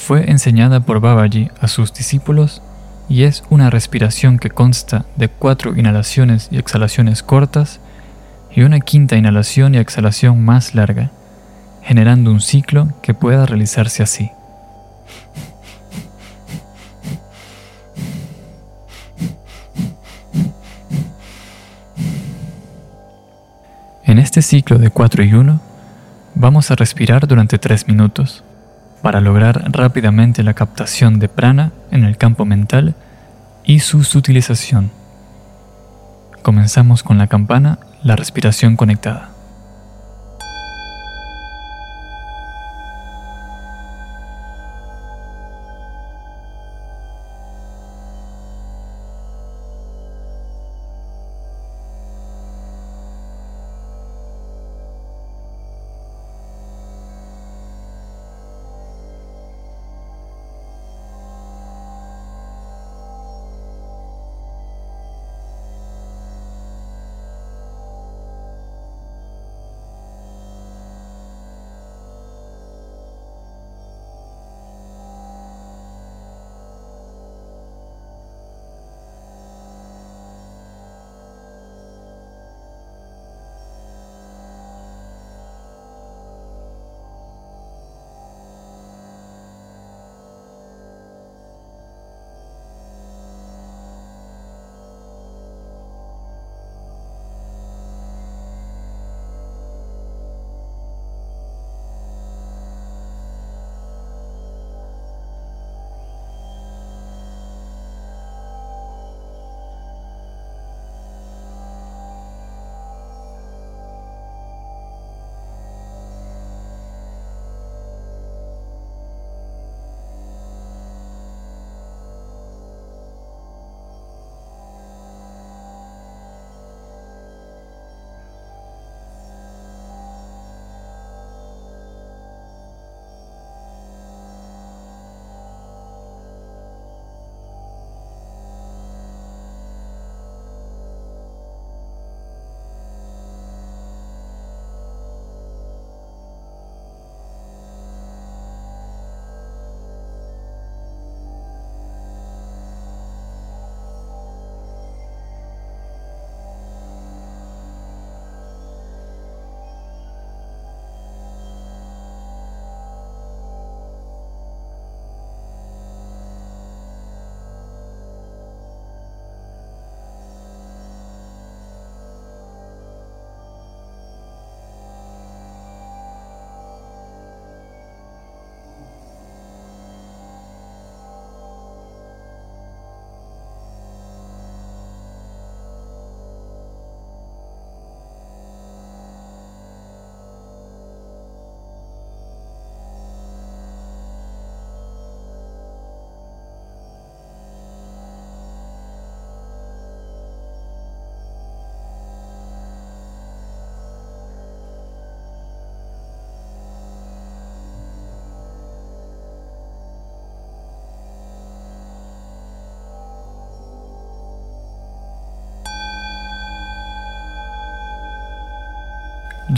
fue enseñada por Babaji a sus discípulos y es una respiración que consta de cuatro inhalaciones y exhalaciones cortas y una quinta inhalación y exhalación más larga, generando un ciclo que pueda realizarse así. En este ciclo de 4 y 1, vamos a respirar durante 3 minutos para lograr rápidamente la captación de prana en el campo mental y su utilización. Comenzamos con la campana, la respiración conectada.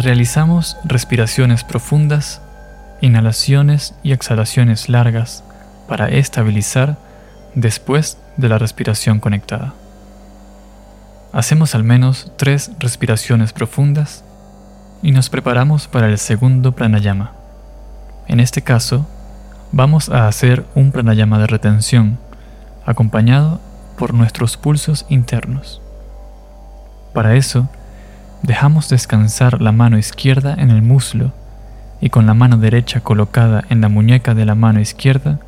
Realizamos respiraciones profundas, inhalaciones y exhalaciones largas para estabilizar después de la respiración conectada. Hacemos al menos tres respiraciones profundas y nos preparamos para el segundo pranayama. En este caso, vamos a hacer un pranayama de retención, acompañado por nuestros pulsos internos. Para eso, dejamos descansar la mano izquierda en el muslo y con la mano derecha colocada en la muñeca de la mano izquierda,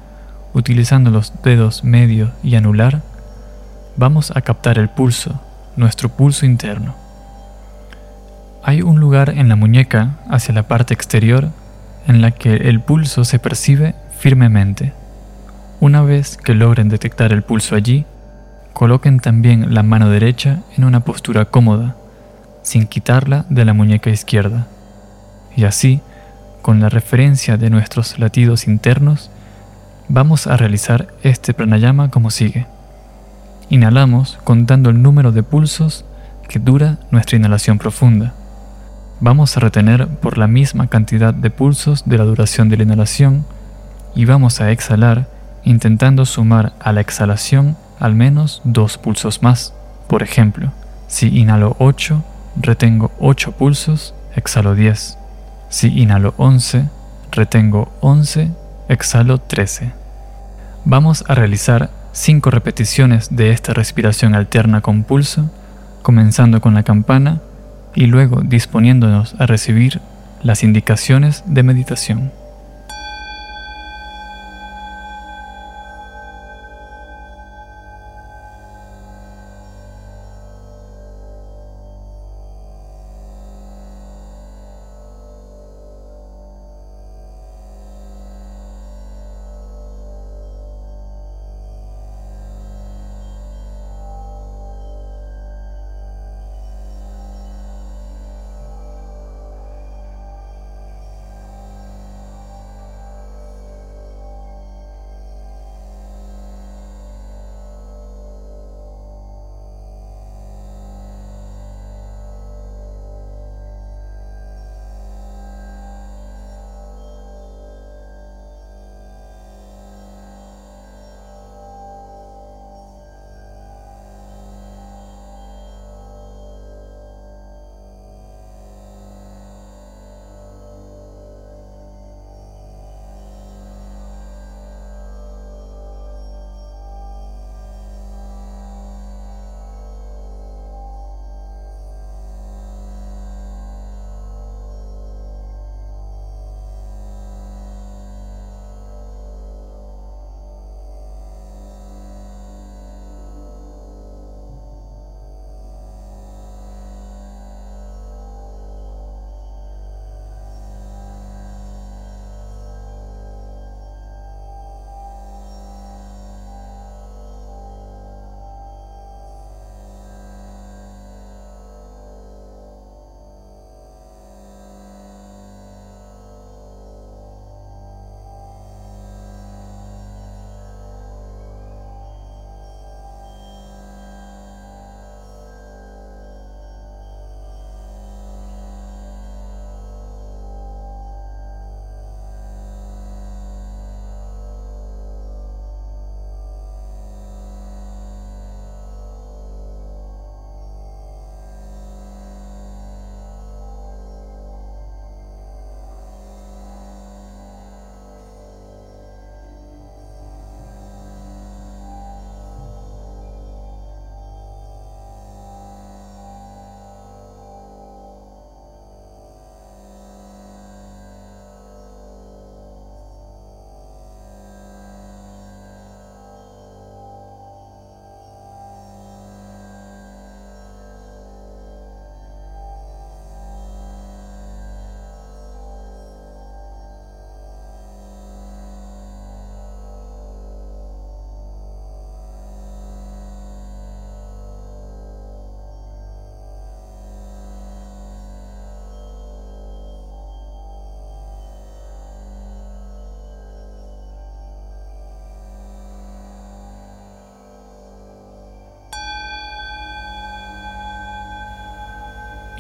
utilizando los dedos medio y anular, vamos a captar el pulso, nuestro pulso interno. Hay un lugar en la muñeca hacia la parte exterior en la que el pulso se percibe firmemente. Una vez que logren detectar el pulso allí, coloquen también la mano derecha en una postura cómoda, sin quitarla de la muñeca izquierda. Y así, con la referencia de nuestros latidos internos, vamos a realizar este pranayama como sigue. Inhalamos contando el número de pulsos que dura nuestra inhalación profunda. Vamos a retener por la misma cantidad de pulsos de la duración de la inhalación y vamos a exhalar intentando sumar a la exhalación al menos dos pulsos más. Por ejemplo, si inhalo 8, retengo 8 pulsos, exhalo 10. Si inhalo 11, retengo 11, exhalo 13. Vamos a realizar 5 repeticiones de esta respiración alterna con pulso, comenzando con la campana y luego disponiéndonos a recibir las indicaciones de meditación.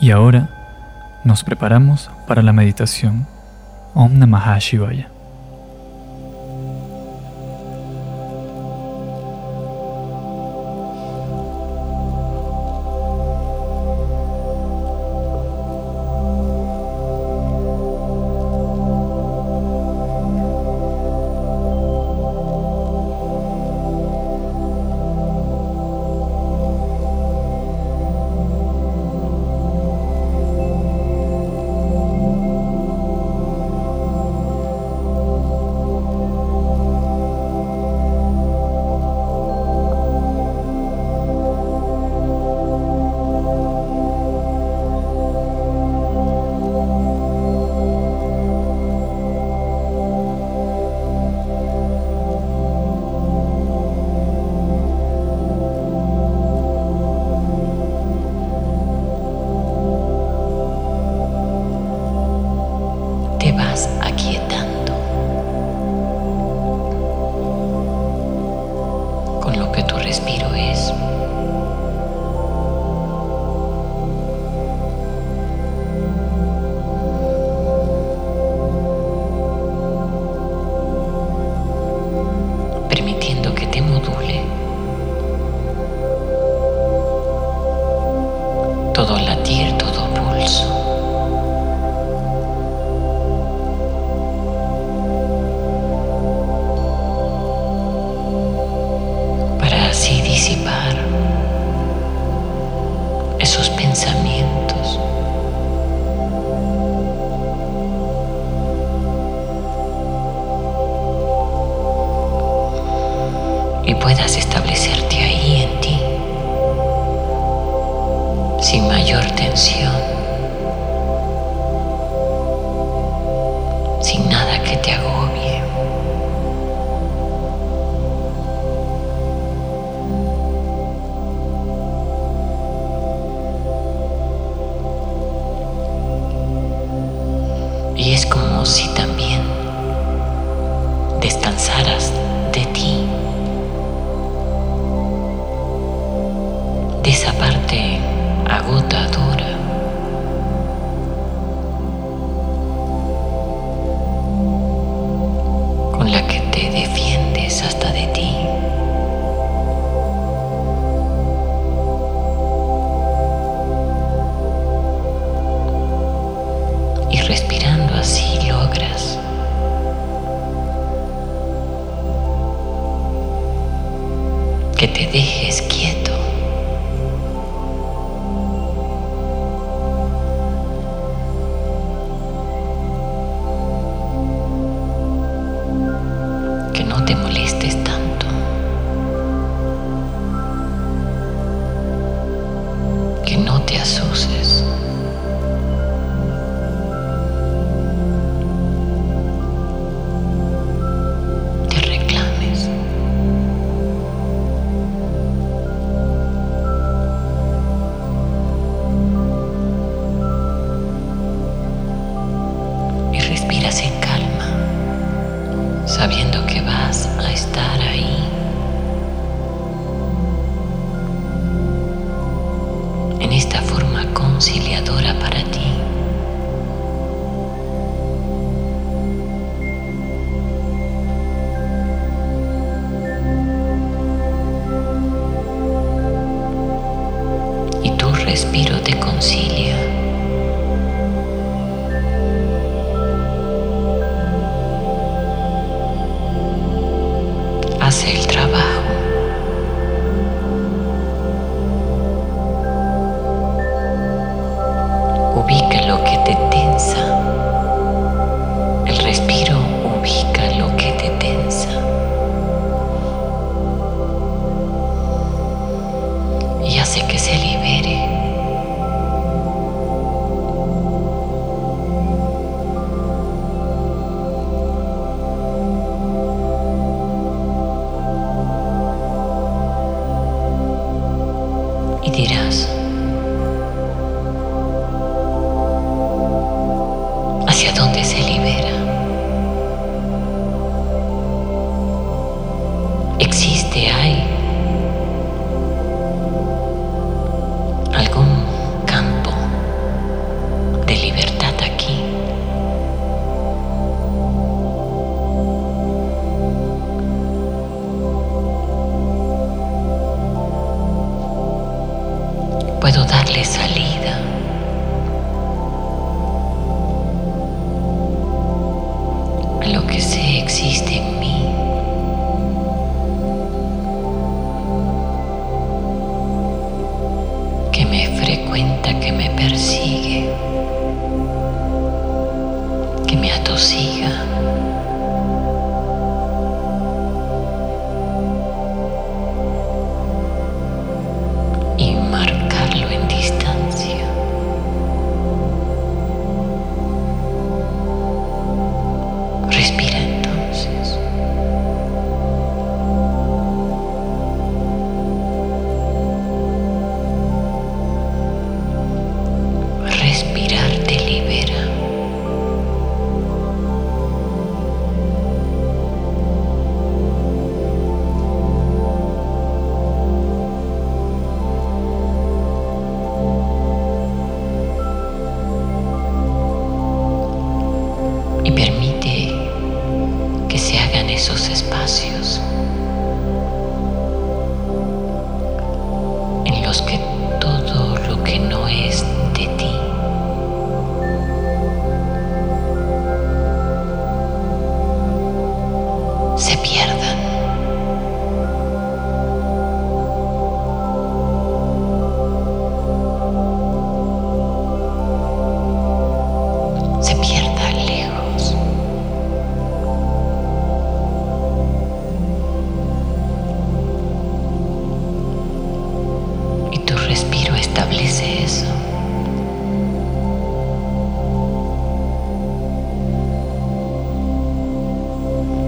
Y ahora nos preparamos para la meditación. Om Namah Shivaya.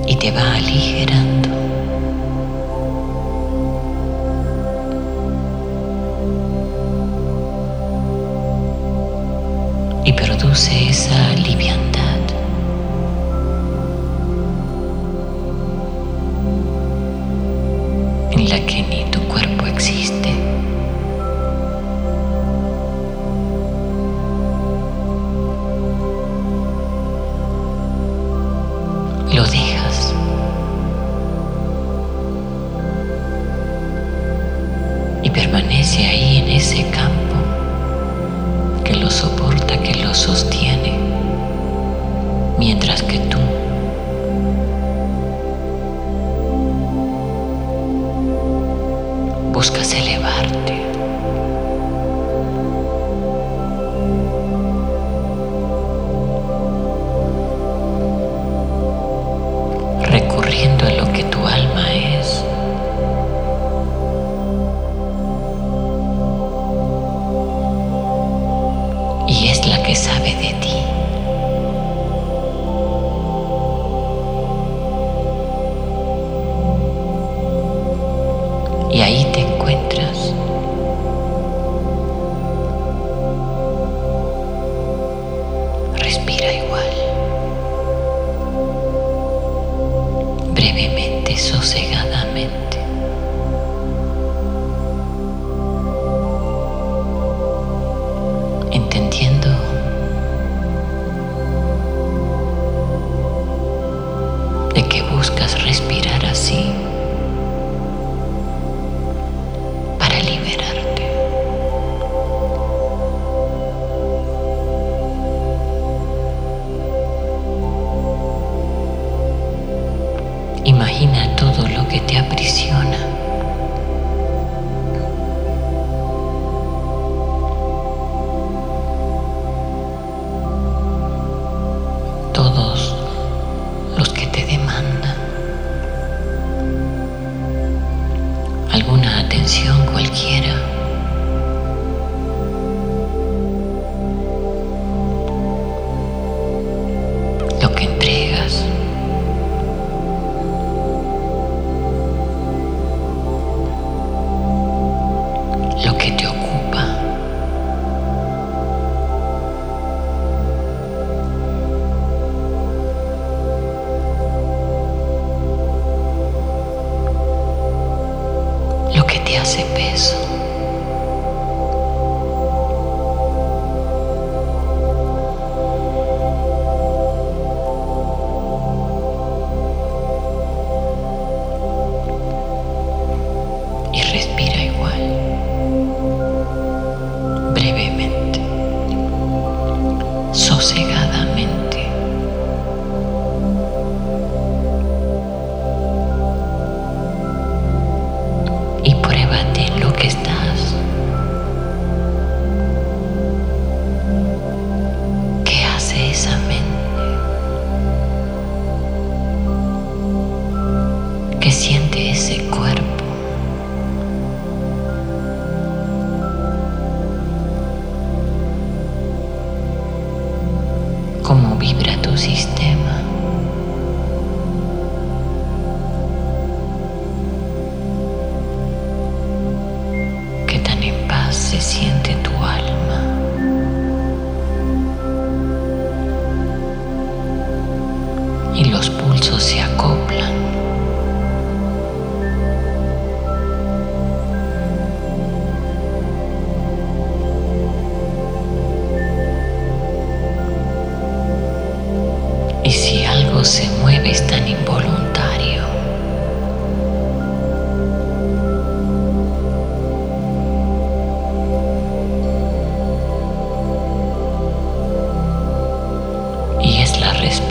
y te va aligerando. Y produce esa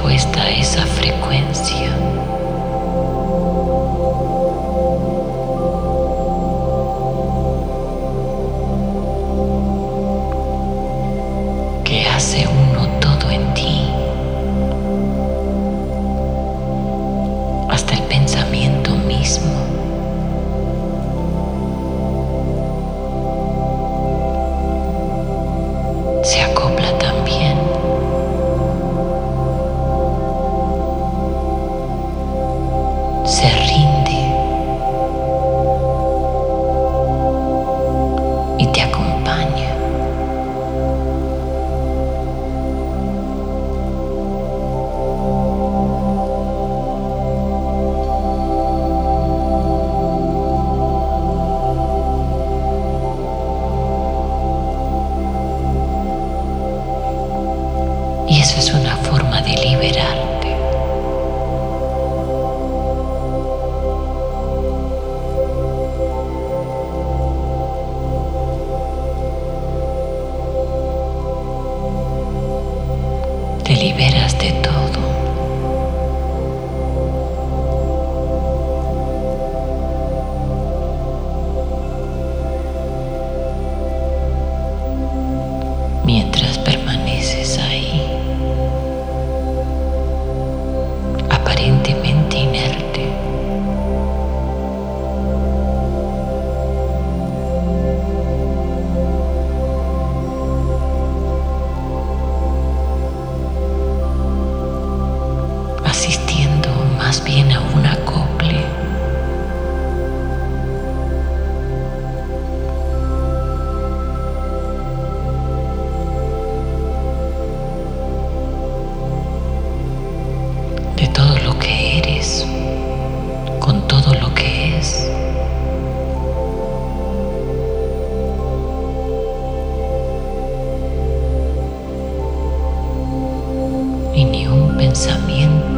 respuesta a esa frecuencia. pensamiento.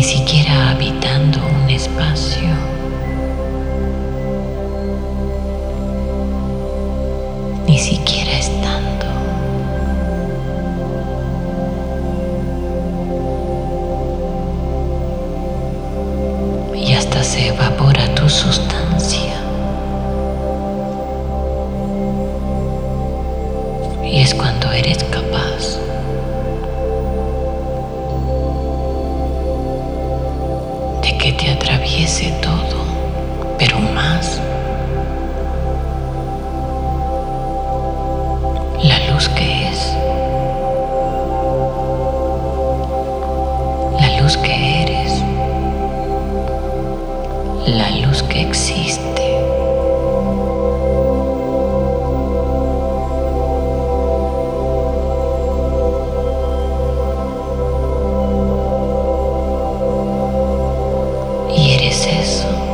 Ni siquiera habitando un espacio. Y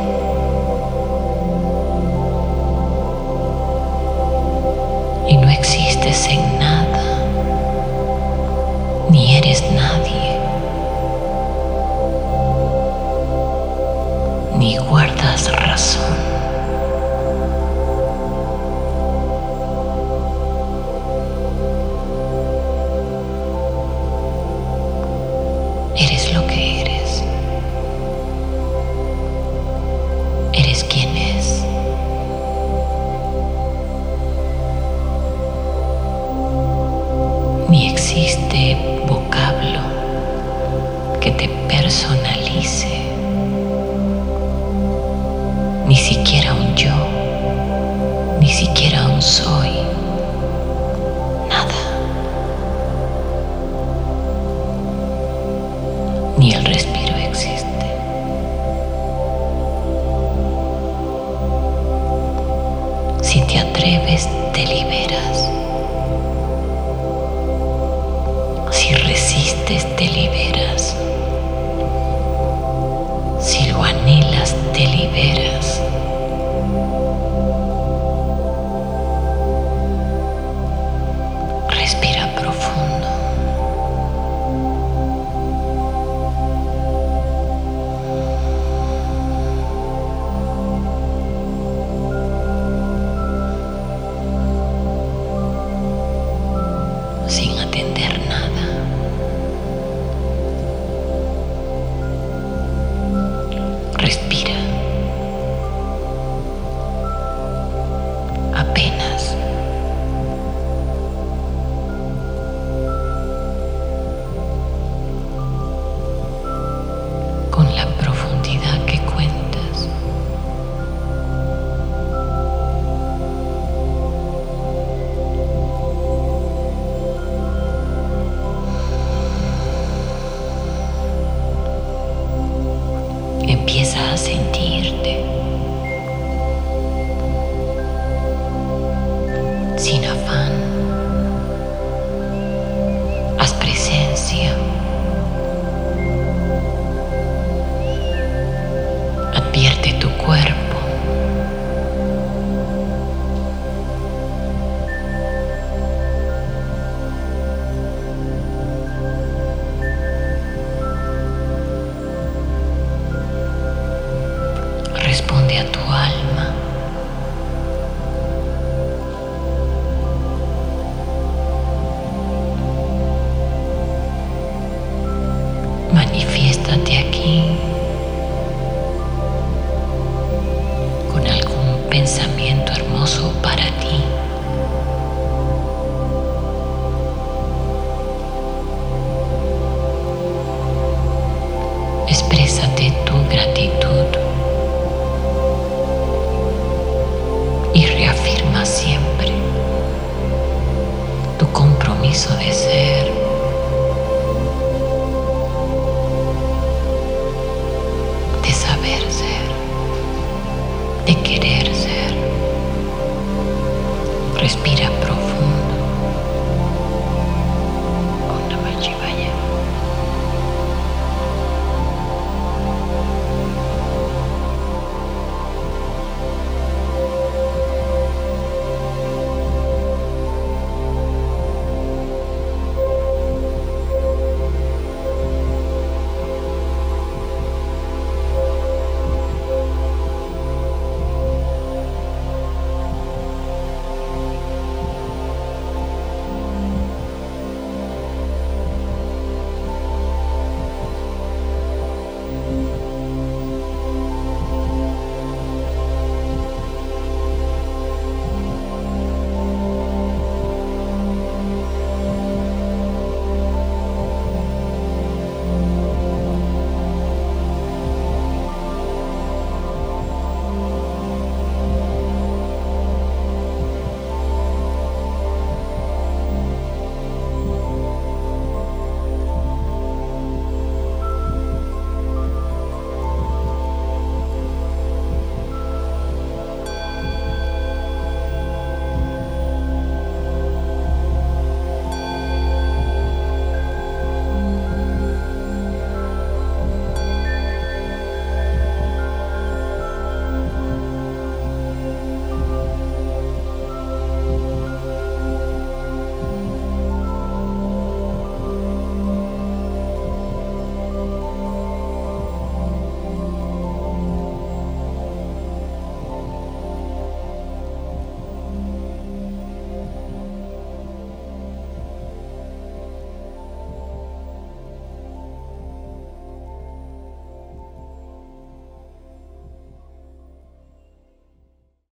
Empieza a sentirte